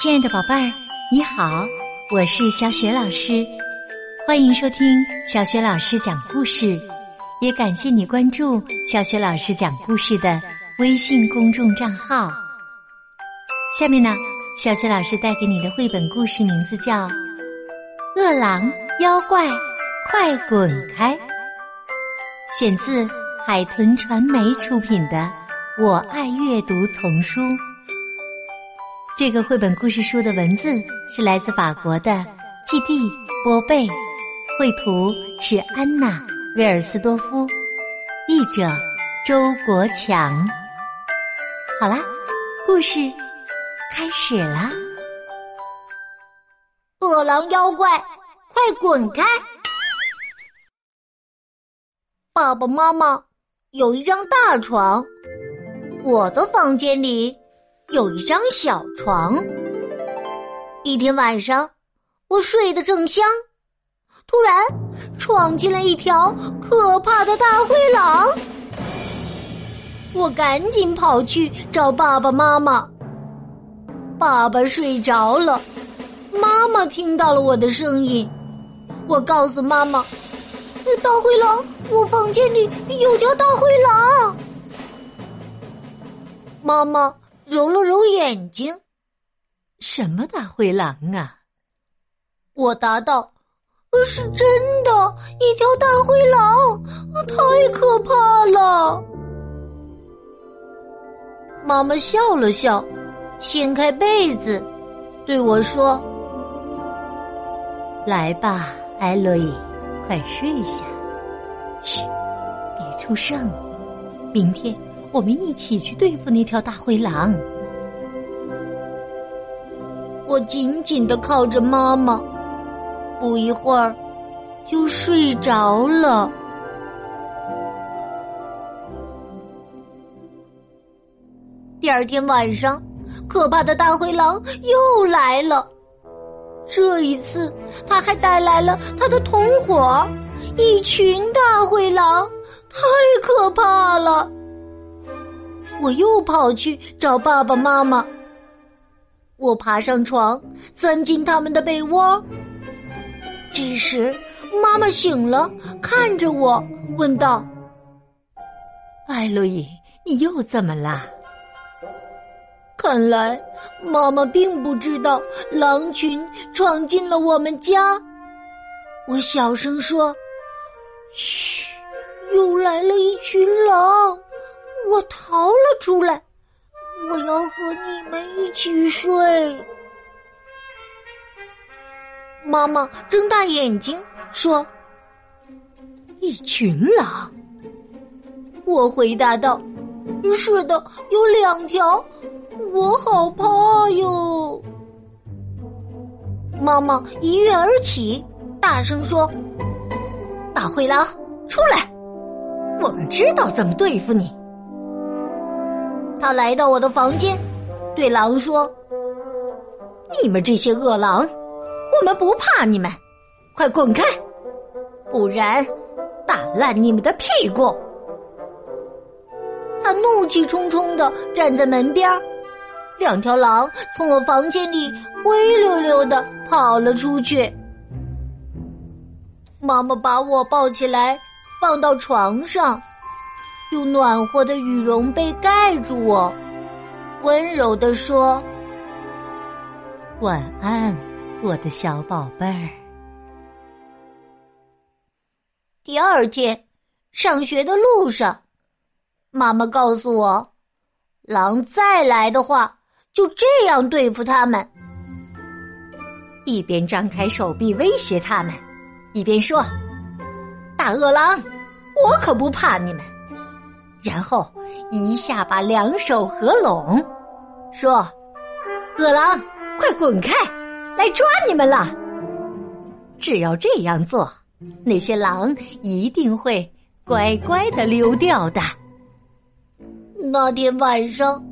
亲爱的宝贝儿，你好，我是小雪老师，欢迎收听小雪老师讲故事，也感谢你关注小雪老师讲故事的微信公众账号。下面呢，小雪老师带给你的绘本故事名字叫《饿狼妖怪快滚开》，选自海豚传媒出品的《我爱阅读》丛书。这个绘本故事书的文字是来自法国的季蒂·波贝，绘图是安娜·威尔斯多夫，译者周国强。好啦，故事开始啦！饿狼妖怪，快滚开！爸爸妈妈有一张大床，我的房间里。有一张小床。一天晚上，我睡得正香，突然闯进了一条可怕的大灰狼。我赶紧跑去找爸爸妈妈。爸爸睡着了，妈妈听到了我的声音。我告诉妈妈：“大灰狼，我房间里有条大灰狼。”妈妈。揉了揉眼睛，什么大灰狼啊？我答道：“是真的，一条大灰狼，太可怕了。”妈妈笑了笑，掀开被子，对我说：“来吧，艾洛伊，快睡下，嘘，别出声，明天。”我们一起去对付那条大灰狼。我紧紧的靠着妈妈，不一会儿就睡着了。第二天晚上，可怕的大灰狼又来了。这一次，他还带来了他的同伙——一群大灰狼，太可怕了。我又跑去找爸爸妈妈。我爬上床，钻进他们的被窝。这时，妈妈醒了，看着我，问道：“艾洛伊，你又怎么了？”看来，妈妈并不知道狼群闯进了我们家。我小声说：“嘘，又来了一群狼。”我逃了出来，我要和你们一起睡。妈妈睁大眼睛说：“一群狼。”我回答道：“是的，有两条，我好怕哟。”妈妈一跃而起，大声说：“大灰狼，出来！我们知道怎么对付你。”他来到我的房间，对狼说：“你们这些恶狼，我们不怕你们，快滚开，不然打烂你们的屁股！”他怒气冲冲的站在门边，两条狼从我房间里灰溜溜的跑了出去。妈妈把我抱起来，放到床上。用暖和的羽绒被盖住我，温柔地说：“晚安，我的小宝贝儿。”第二天，上学的路上，妈妈告诉我，狼再来的话，就这样对付他们：一边张开手臂威胁他们，一边说：“大恶狼，我可不怕你们。”然后一下把两手合拢，说：“饿狼，快滚开，来抓你们了！”只要这样做，那些狼一定会乖乖的溜掉的。那天晚上，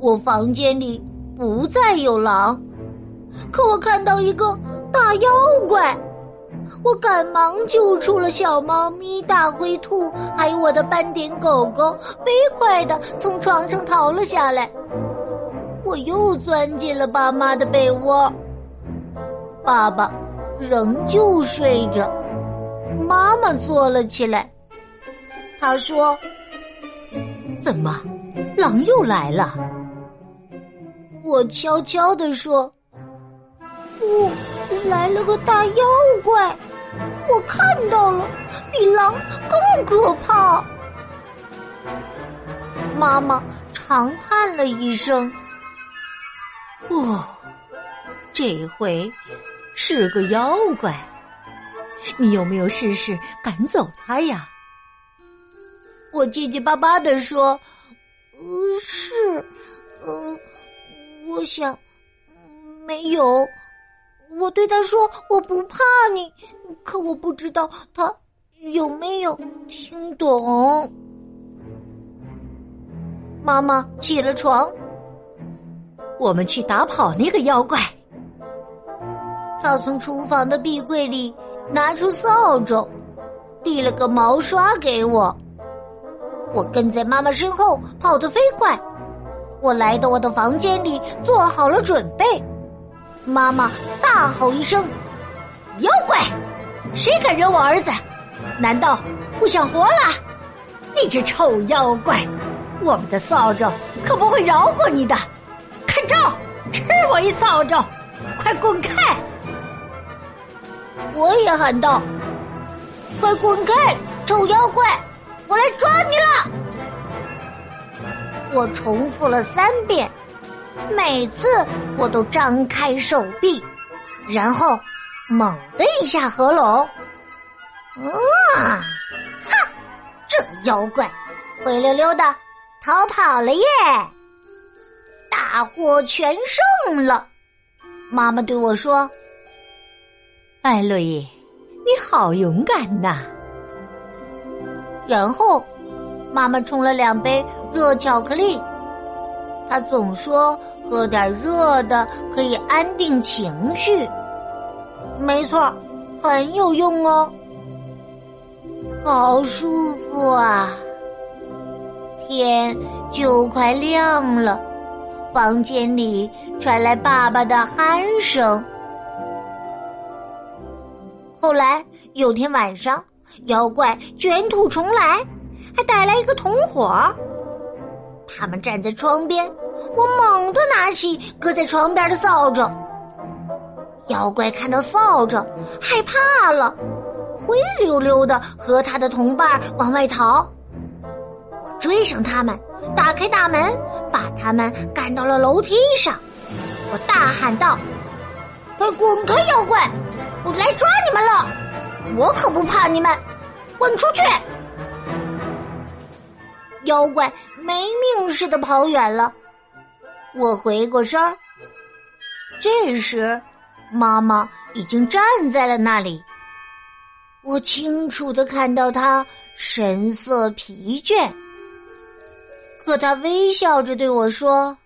我房间里不再有狼，可我看到一个大妖怪。我赶忙救出了小猫咪、大灰兔，还有我的斑点狗狗，飞快的从床上逃了下来。我又钻进了爸妈的被窝。爸爸仍旧睡着，妈妈坐了起来。他说：“怎么，狼又来了？”我悄悄地说：“不，来了个大妖怪，我看到了，比狼更可怕。”妈妈长叹了一声：“哦，这回是个妖怪，你有没有试试赶走他呀？”我结结巴巴的说：“呃，是，呃。”我想，没有。我对他说：“我不怕你。”可我不知道他有没有听懂。妈妈起了床，我们去打跑那个妖怪。他从厨房的壁柜里拿出扫帚，递了个毛刷给我。我跟在妈妈身后，跑得飞快。我来到我的房间里，做好了准备。妈妈大吼一声：“妖怪，谁敢惹我儿子？难道不想活了？你这臭妖怪，我们的扫帚可不会饶过你的！看招，吃我一扫帚！快滚开！”我也喊道：“快滚开，臭妖怪，我来抓你了！”我重复了三遍，每次我都张开手臂，然后猛的一下合拢。啊！哈！这妖怪灰溜溜的逃跑了耶！大获全胜了。妈妈对我说：“艾洛伊，你好勇敢呐！”然后，妈妈冲了两杯。热巧克力，他总说喝点热的可以安定情绪。没错，很有用哦，好舒服啊！天就快亮了，房间里传来爸爸的鼾声。后来有天晚上，妖怪卷土重来，还带来一个同伙儿。他们站在窗边，我猛地拿起搁在床边的扫帚。妖怪看到扫帚，害怕了，灰溜溜的和他的同伴往外逃。我追上他们，打开大门，把他们赶到了楼梯上。我大喊道：“快滚开，妖怪！我来抓你们了！我可不怕你们，滚出去！”妖怪没命似的跑远了，我回过身儿。这时，妈妈已经站在了那里。我清楚的看到她神色疲倦，可她微笑着对我说：“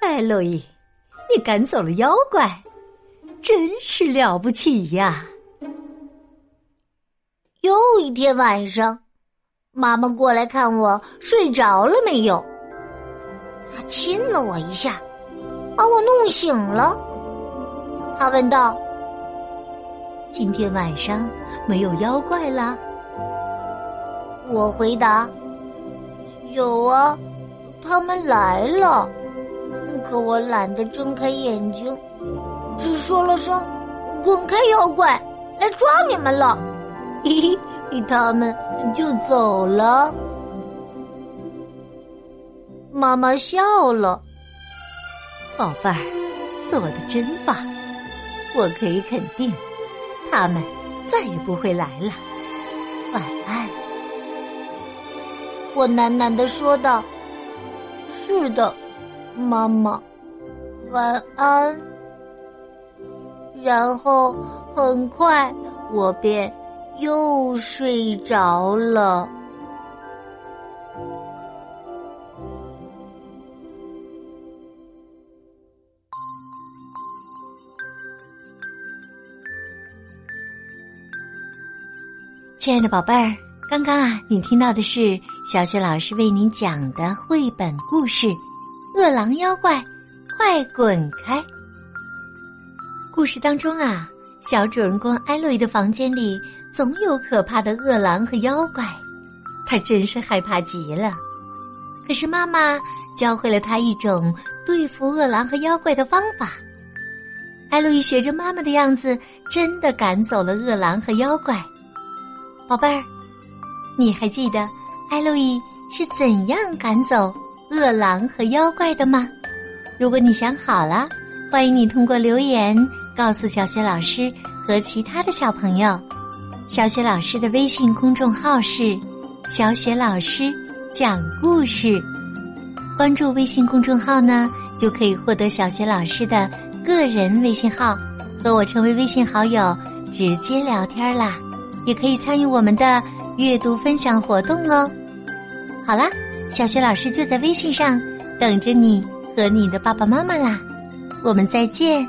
艾洛伊，你赶走了妖怪，真是了不起呀！”又一天晚上。妈妈过来看我睡着了没有，她亲了我一下，把我弄醒了。她问道：“今天晚上没有妖怪啦？”我回答：“有啊，他们来了，可我懒得睁开眼睛，只说了声‘滚开，妖怪，来抓你们了’，嘿嘿，他们。”就走了。妈妈笑了，宝贝儿，做的真棒！我可以肯定，他们再也不会来了。晚安。我喃喃的说道：“是的，妈妈，晚安。”然后很快，我便。又睡着了。亲爱的宝贝儿，刚刚啊，你听到的是小雪老师为您讲的绘本故事《饿狼妖怪，快滚开！”故事当中啊，小主人公艾洛伊的房间里总有可怕的饿狼和妖怪，他真是害怕极了。可是妈妈教会了他一种对付饿狼和妖怪的方法。艾洛伊学着妈妈的样子，真的赶走了饿狼和妖怪。宝贝儿，你还记得艾洛伊是怎样赶走饿狼和妖怪的吗？如果你想好了，欢迎你通过留言。告诉小雪老师和其他的小朋友，小雪老师的微信公众号是“小雪老师讲故事”。关注微信公众号呢，就可以获得小雪老师的个人微信号，和我成为微信好友，直接聊天啦。也可以参与我们的阅读分享活动哦。好啦，小雪老师就在微信上等着你和你的爸爸妈妈啦。我们再见。